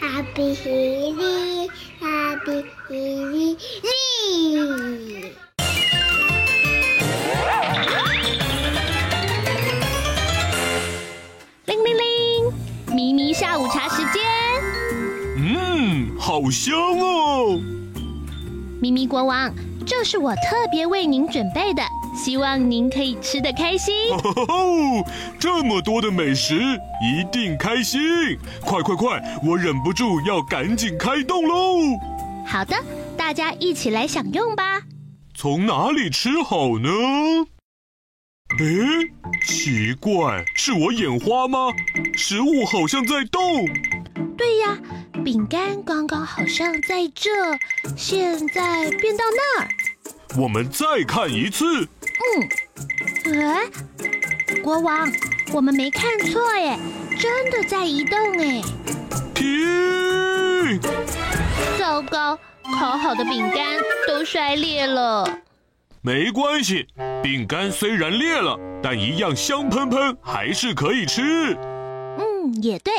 Happy 日日，Happy 日日。铃铃铃，咪咪下午茶时间。嗯，好香哦！咪咪国王，这是我特别为您准备的。希望您可以吃得开心。哦，这么多的美食，一定开心！快快快，我忍不住要赶紧开动喽！好的，大家一起来享用吧。从哪里吃好呢？诶，奇怪，是我眼花吗？食物好像在动。对呀，饼干刚刚好像在这，现在变到那儿。我们再看一次。嗯，哎，国王，我们没看错耶，真的在移动哎！停！糟糕，烤好的饼干都摔裂了。没关系，饼干虽然裂了，但一样香喷喷，还是可以吃。嗯，也对。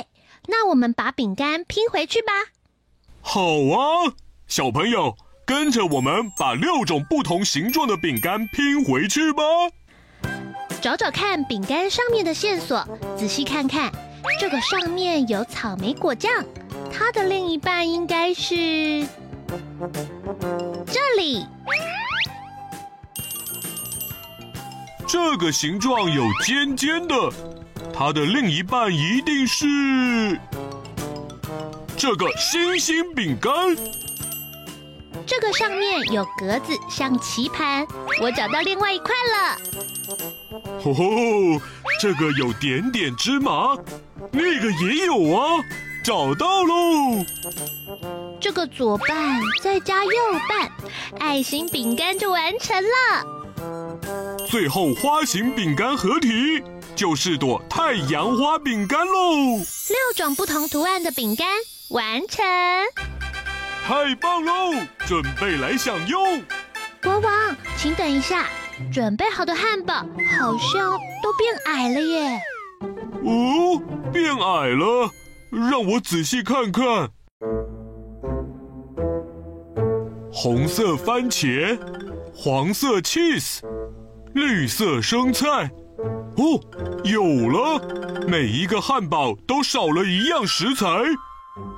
那我们把饼干拼回去吧。好啊，小朋友。跟着我们把六种不同形状的饼干拼回去吧。找找看饼干上面的线索，仔细看看，这个上面有草莓果酱，它的另一半应该是这里。这个形状有尖尖的，它的另一半一定是这个星星饼干。这个上面有格子，像棋盘。我找到另外一块了。吼吼，这个有点点芝麻，那个也有啊，找到喽。这个左半再加右半，爱心饼干就完成了。最后花形饼干合体，就是朵太阳花饼干喽。六种不同图案的饼干完成。太棒喽！准备来享用。国王，请等一下，准备好的汉堡好像都变矮了耶。哦，变矮了，让我仔细看看。红色番茄，黄色 cheese，绿色生菜。哦，有了，每一个汉堡都少了一样食材。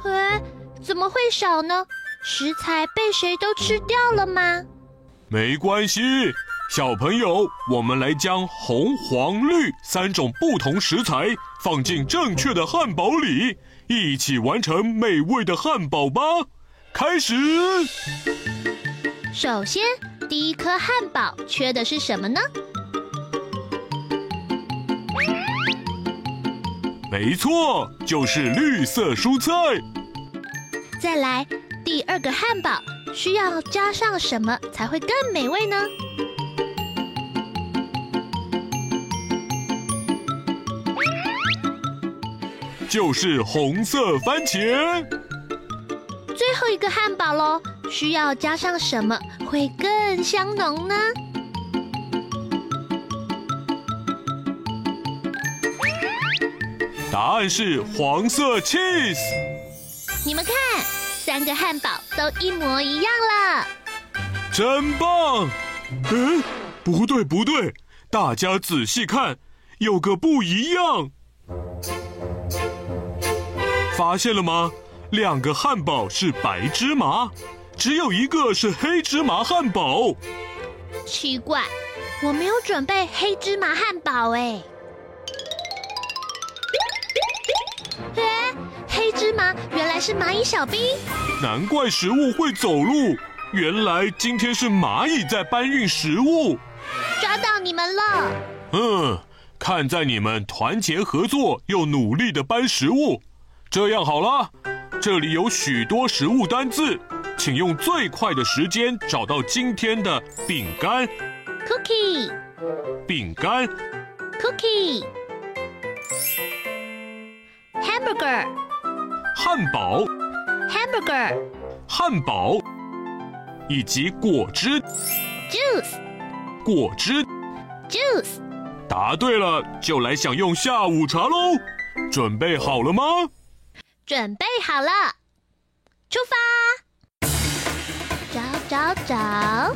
哎，怎么会少呢？食材被谁都吃掉了吗？没关系，小朋友，我们来将红、黄、绿三种不同食材放进正确的汉堡里，一起完成美味的汉堡吧。开始。首先，第一颗汉堡缺的是什么呢？没错，就是绿色蔬菜。再来。第二个汉堡需要加上什么才会更美味呢？就是红色番茄。最后一个汉堡喽，需要加上什么会更香浓呢？答案是黄色 cheese。你们看。三个汉堡都一模一样了，真棒！嗯，不对不对，大家仔细看，有个不一样，发现了吗？两个汉堡是白芝麻，只有一个是黑芝麻汉堡。奇怪，我没有准备黑芝麻汉堡哎。芝麻原来是蚂蚁小兵，难怪食物会走路。原来今天是蚂蚁在搬运食物，抓到你们了。嗯，看在你们团结合作又努力的搬食物，这样好了，这里有许多食物单字，请用最快的时间找到今天的饼干。Cookie，饼干。Cookie，Hamburger。汉堡，hamburger，汉堡，以及果汁，juice，果汁，juice。答对了，就来享用下午茶喽。准备好了吗？准备好了，出发！找找找，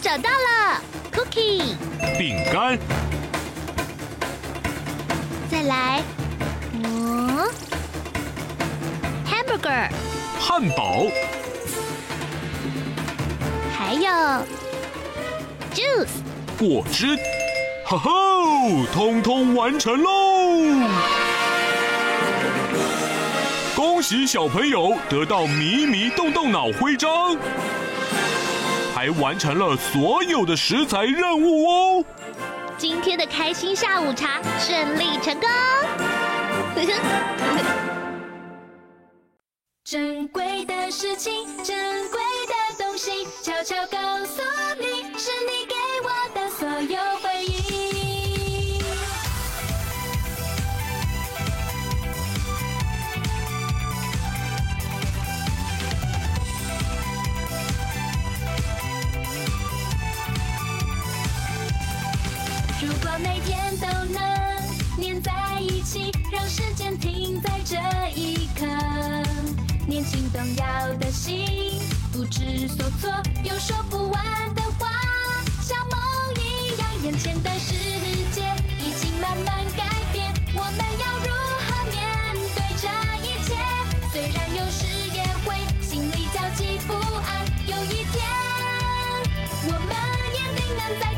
找到了，Cookie，饼干。再来，嗯，Hamburger，汉堡。还有 Juice，果汁。哈哈，通通完成喽！恭喜小朋友得到迷迷动动脑徽章，还完成了所有的食材任务哦。今天的开心下午茶顺利成功。事情，珍贵的东西，悄悄告诉你，是你给我的所有动摇的心，不知所措，有说不完的话，像梦一样，眼前的世界已经慢慢改变，我们要如何面对这一切？虽然有时也会心里焦急不安，有一天我们也定能再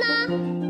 呢？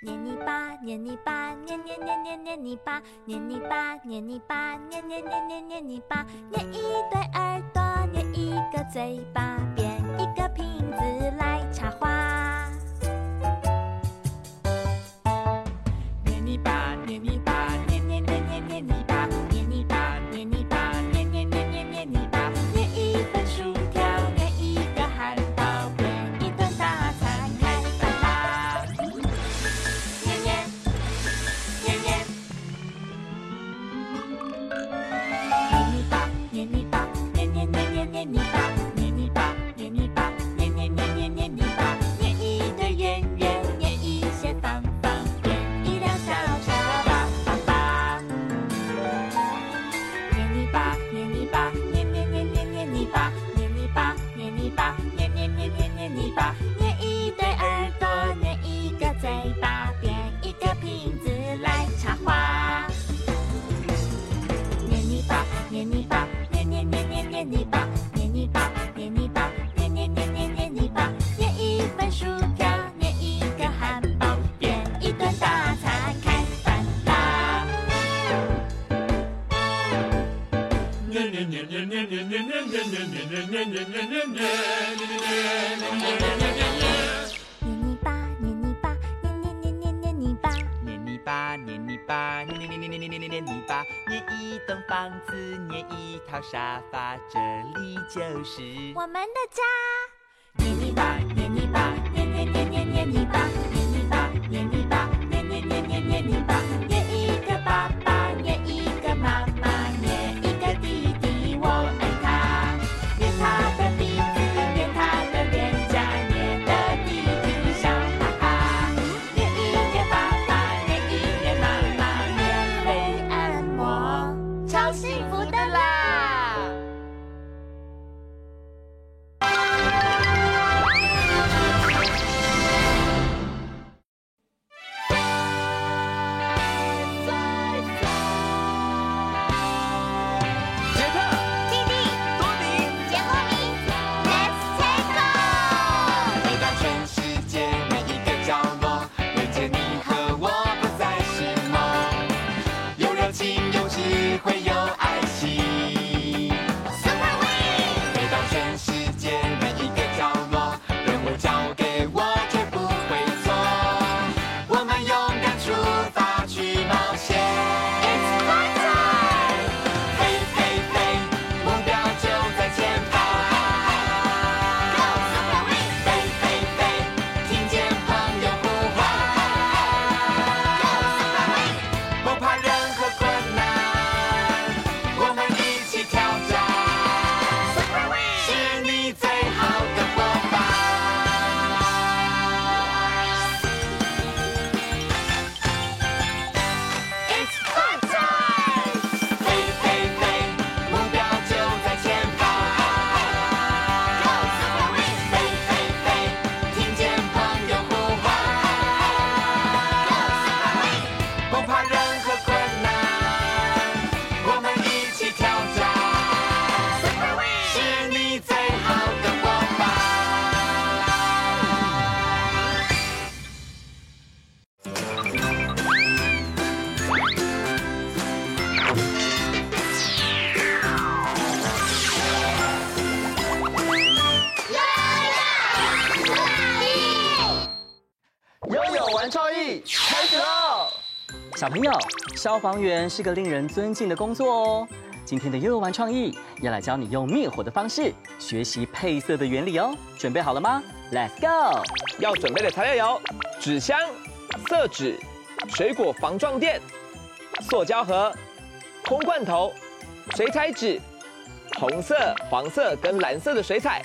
捏泥巴捏泥巴捏捏捏捏捏泥巴捏泥巴捏泥巴捏捏捏捏捏泥巴捏一对耳朵捏一个嘴巴变一个瓶子来插花。捏泥巴捏一对耳朵，捏一个嘴巴，变一个瓶子来插花。捏泥巴，捏泥巴，捏捏捏捏捏泥巴，捏泥巴，捏泥巴，捏捏捏捏捏泥巴。捏一本薯，条捏一个汉堡，编一顿大餐，开饭啦！捏捏捏捏捏捏捏捏捏捏捏捏捏捏捏捏。房子，捏一套沙发，这里就是我们的家。捏泥巴，捏泥巴，捏捏捏捏捏泥巴，捏泥巴，创意开始喽！小朋友，消防员是个令人尊敬的工作哦。今天的悠悠玩创意要来教你用灭火的方式学习配色的原理哦。准备好了吗？Let's go！要准备的材料有纸箱、色纸、水果防撞垫、塑胶盒、空罐头、水彩纸、红色、黄色跟蓝色的水彩。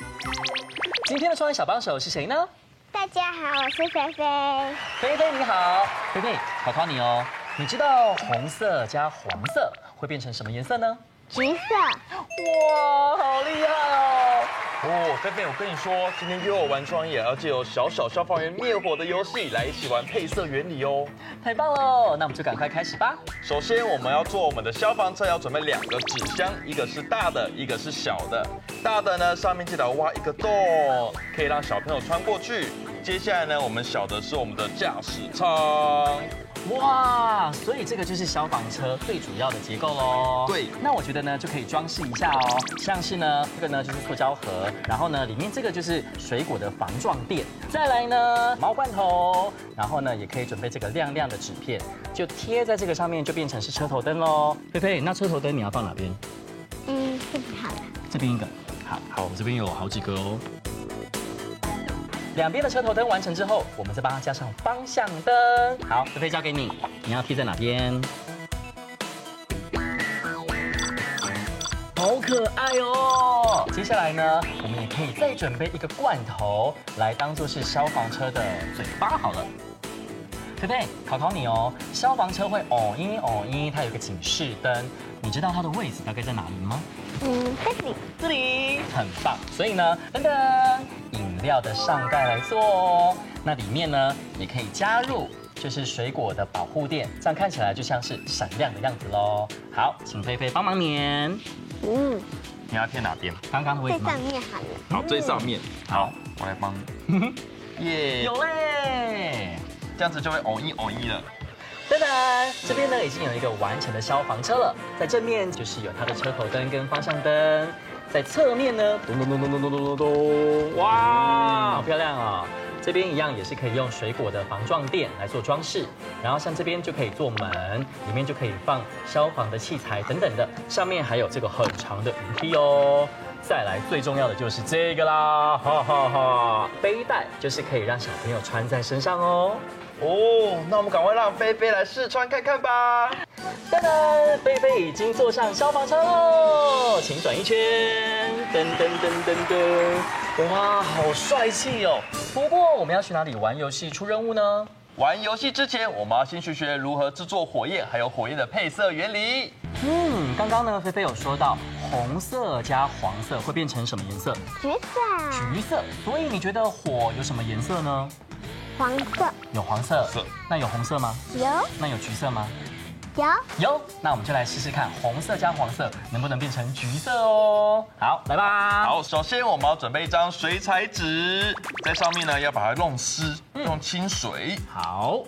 今天的创意小帮手是谁呢？大家好，我是菲菲。菲菲你好，菲菲考考你哦。你知道红色加黄色会变成什么颜色呢？橘色，哇，好厉害哦！哦，菲菲，我跟你说，今天约我玩创意也要借由小小消防员灭火的游戏来一起玩配色原理哦。太棒了，那我们就赶快开始吧。首先，我们要做我们的消防车，要准备两个纸箱，一个是大的，一个是小的。大的呢，上面记得挖一个洞，可以让小朋友穿过去。接下来呢，我们小的是我们的驾驶舱。哇，所以这个就是消防车最主要的结构喽。对那我觉得呢就可以装饰一下哦，像是呢这个呢就是塑胶盒，然后呢里面这个就是水果的防撞垫，再来呢毛罐头，然后呢也可以准备这个亮亮的纸片，就贴在这个上面，就变成是车头灯喽。菲菲，那车头灯你要放哪边？嗯，这边好了。这边一个，好好，我们这边有好几个哦。两边的车头灯完成之后，我们再帮它加上方向灯。好，菲菲交给你，你要贴在哪边？好可爱哦！接下来呢，我们也可以再准备一个罐头来当做是消防车的嘴巴好了。菲菲，考考你哦，消防车会哦音哦音，它有个警示灯，你知道它的位置大概在哪里吗？嗯，这里。这里很棒，所以呢，噔噔，饮料的上盖来做哦。那里面呢，也可以加入就是水果的保护垫，这样看起来就像是闪亮的样子喽。好，请菲菲帮忙粘。嗯，你要贴哪边？刚刚的位最置吗上？面好了。好，最上面。好，我来帮你。耶，有嘞。这样子就会偶一偶一了。当然，这边呢已经有一个完成的消防车了，在正面就是有它的车头灯跟方向灯，在侧面呢，咚咚咚咚咚咚咚咚。咚，哇，好漂亮啊、这边一样也是可以用水果的防撞垫来做装饰，然后像这边就可以做门，里面就可以放消防的器材等等的，上面还有这个很长的云梯哦。再来最重要的就是这个啦，哈哈哈，背带就是可以让小朋友穿在身上哦。哦，那我们赶快让菲菲来试穿看看吧。噔噔，菲菲已经坐上消防车喽，请转一圈，噔噔噔噔噔，哇，好帅气哦！不过我们要去哪里玩游戏出任务呢？玩游戏之前，我们要先学学如何制作火焰，还有火焰的配色原理。嗯，刚刚呢，菲菲有说到红色加黄色会变成什么颜色？橘色、橘色。所以你觉得火有什么颜色呢？黄色有黄色色。那有红色吗？有那有橘色吗？有，有。那我们就来试试看，红色加黄色能不能变成橘色哦？好，来吧。好，首先我们要准备一张水彩纸，在上面呢要把它弄湿，用清水。好。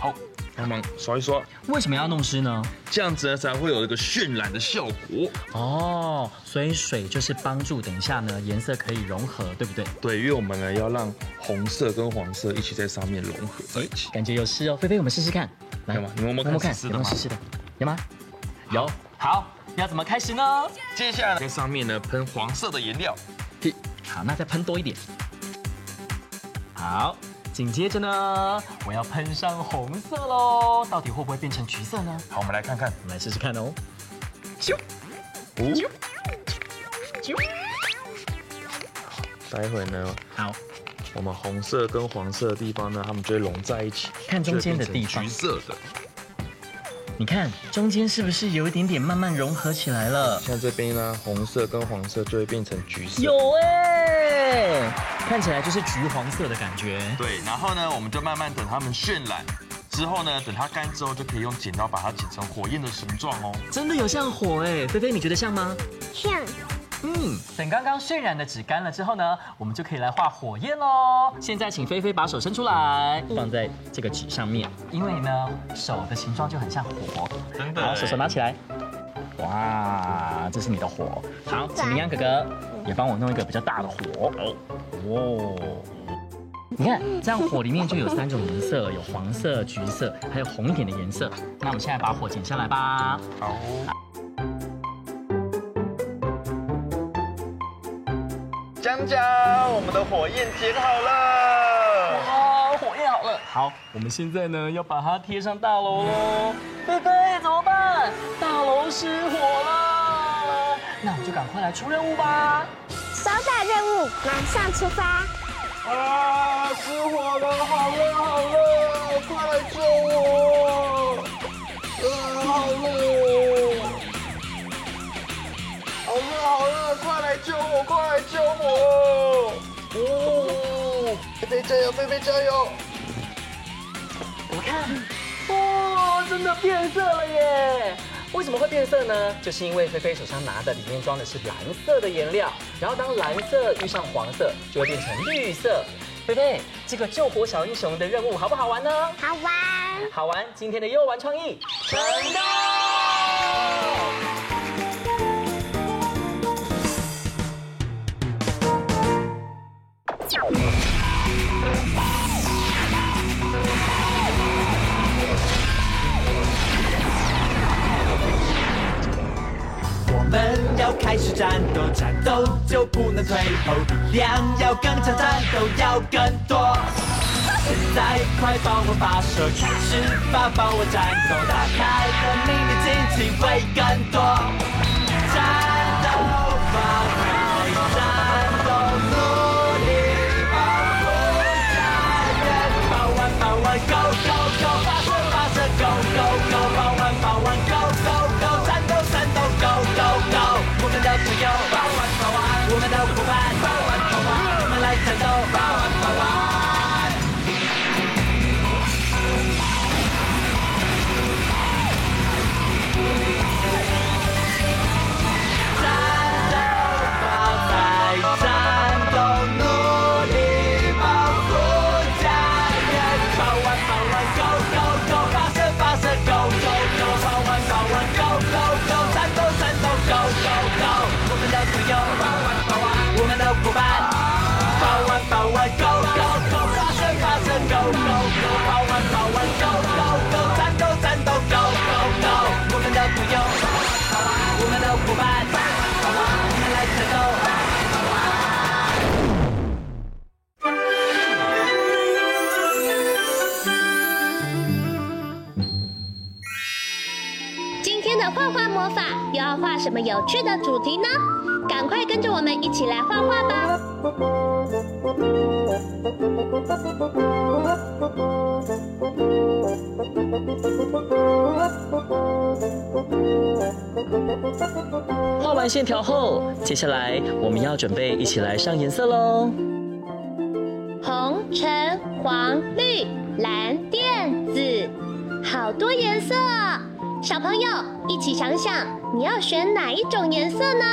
好，帮忙刷一刷，为什么要弄湿呢？这样子呢才会有一个渲染的效果。哦，所以水就是帮助等一下呢颜色可以融合，对不对？对，因为我们呢要让红色跟黄色一起在上面融合在一起。感觉有湿哦，菲菲，我们试试看。来干嘛你摸摸看湿湿的吗有没有湿湿的？有吗？有。好，要怎么开始呢？接下来在上面呢喷黄色的颜料。好，那再喷多一点。好，紧接着呢，我要喷上红色喽，到底会不会变成橘色呢？好，我们来看看。我们来试试看哦。咻，咻，咻，待会呢，好，我们红色跟黄色的地方呢，它们就会融在一起，看中间的地方橘色的。你看中间是不是有一点点慢慢融合起来了？像这边呢，红色跟黄色就会变成橘色。有哎，看起来就是橘黄色的感觉。对，然后呢，我们就慢慢等它们渲染，之后呢，等它干之后，就可以用剪刀把它剪成火焰的形状哦。真的有像火哎，菲菲你觉得像吗？像嗯，等刚刚渲染的纸干了之后呢，我们就可以来画火焰喽。现在请菲菲把手伸出来，放在这个纸上面，因为呢，手的形状就很像火。真的。好，手手拿起来。哇，这是你的火。好，请明阳哥哥也帮我弄一个比较大的火。哦，你看，这样火里面就有三种颜色，有黄色、橘色，还有红一点的颜色。那我们现在把火剪下来吧。好。江江，我们的火焰剪好了。哇，火焰好了。好，我们现在呢要把它贴上大楼喽。菲菲怎么办？大楼失火了。那我们就赶快来出任务吧。收到任务，马上出发。啊！失火了，好热好热，快来救我！救我，快来救我！哦，菲菲加油，菲菲加油！我看，哇，真的变色了耶！为什么会变色呢？就是因为菲菲手上拿的里面装的是蓝色的颜料，然后当蓝色遇上黄色，就会变成绿色。菲菲，这个救火小英雄的任务好不好玩呢？好玩。好玩！今天的诱玩创意成功。们要开始战斗，战斗就不能退后，力量要更强，战斗要更多。现在快帮我发射，开始吧，帮我战斗，打开的秘密惊奇会更多。什么有趣的主题呢？赶快跟着我们一起来画画吧！画完线条后，接下来我们要准备一起来上颜色喽。红、橙、黄、绿、蓝、靛、紫，好多颜色啊！小朋友一起想想，你要选哪一种颜色呢？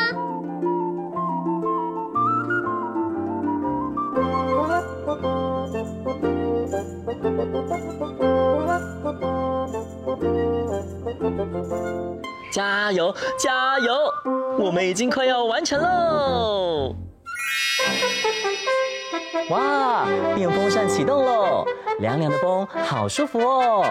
加油，加油！我们已经快要完成喽！哇，电风扇启动喽，凉凉的风，好舒服哦。